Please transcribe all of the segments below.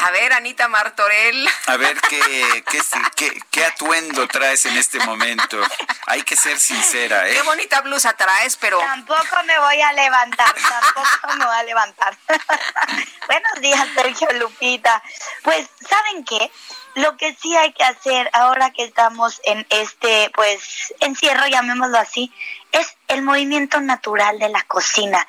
A ver, Anita Martorell. A ver, ¿qué, qué, qué, qué atuendo traes en este momento? Hay que ser sincera, ¿eh? Qué bonita blusa traes, pero Tampoco me voy a levantar, tampoco me voy a levantar. Buenos días, Sergio Lupita. Pues, ¿saben qué? Lo que sí hay que hacer ahora que estamos en este, pues, encierro, llamémoslo así, es el movimiento natural de la cocina.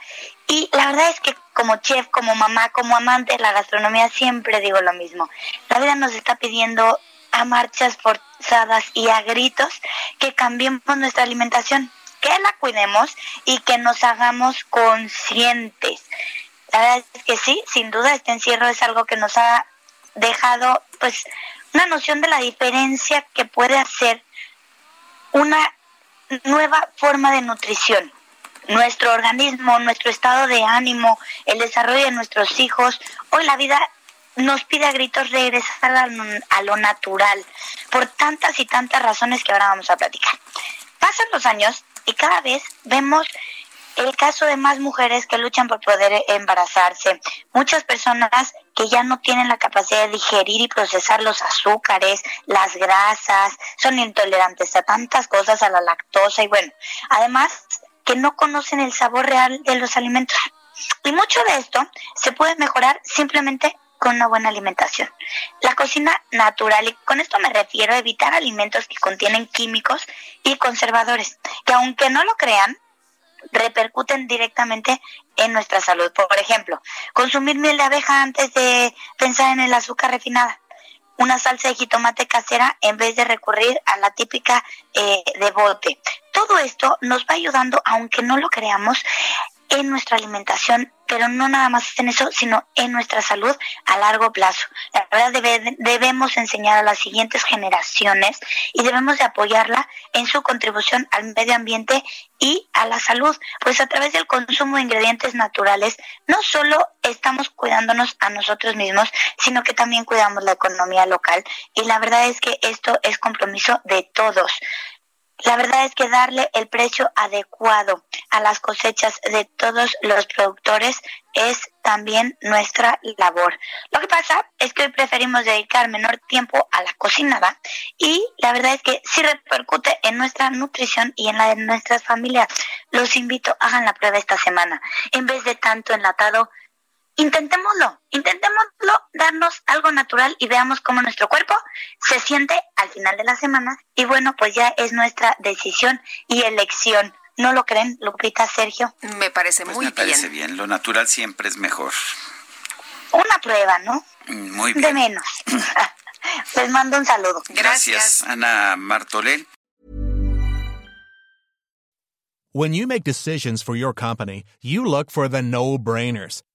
Y la verdad es que como chef, como mamá, como amante de la gastronomía, siempre digo lo mismo. La vida nos está pidiendo a marchas forzadas y a gritos que cambiemos nuestra alimentación, que la cuidemos y que nos hagamos conscientes. La verdad es que sí, sin duda este encierro es algo que nos ha dejado pues una noción de la diferencia que puede hacer una nueva forma de nutrición. Nuestro organismo, nuestro estado de ánimo, el desarrollo de nuestros hijos, hoy la vida nos pide a gritos regresar a lo, a lo natural, por tantas y tantas razones que ahora vamos a platicar. Pasan los años y cada vez vemos el caso de más mujeres que luchan por poder embarazarse, muchas personas que ya no tienen la capacidad de digerir y procesar los azúcares, las grasas, son intolerantes a tantas cosas, a la lactosa y bueno, además que no conocen el sabor real de los alimentos. Y mucho de esto se puede mejorar simplemente con una buena alimentación. La cocina natural, y con esto me refiero a evitar alimentos que contienen químicos y conservadores, que aunque no lo crean, repercuten directamente en nuestra salud. Por ejemplo, consumir miel de abeja antes de pensar en el azúcar refinada. Una salsa de jitomate casera en vez de recurrir a la típica eh, de bote. Todo esto nos va ayudando, aunque no lo creamos, en nuestra alimentación, pero no nada más en eso, sino en nuestra salud a largo plazo. La verdad debe- debemos enseñar a las siguientes generaciones y debemos de apoyarla en su contribución al medio ambiente y a la salud, pues a través del consumo de ingredientes naturales no solo estamos cuidándonos a nosotros mismos, sino que también cuidamos la economía local y la verdad es que esto es compromiso de todos. La verdad es que darle el precio adecuado a las cosechas de todos los productores es también nuestra labor. Lo que pasa es que hoy preferimos dedicar menor tiempo a la cocinada y la verdad es que sí repercute en nuestra nutrición y en la de nuestras familias. Los invito, hagan la prueba esta semana. En vez de tanto enlatado, intentémoslo, intentémoslo darnos algo natural y veamos cómo nuestro cuerpo se siente al final de la semana y bueno, pues ya es nuestra decisión y elección. ¿No lo creen, Lupita, Sergio? me parece Pues muy me parece bien. bien. Lo natural siempre es mejor. Una prueba, ¿no? Mm, Muy De bien. menos. Les mando un saludo. Gracias. Ana Martorell. When you make decisions for your company, you look for the no-brainers.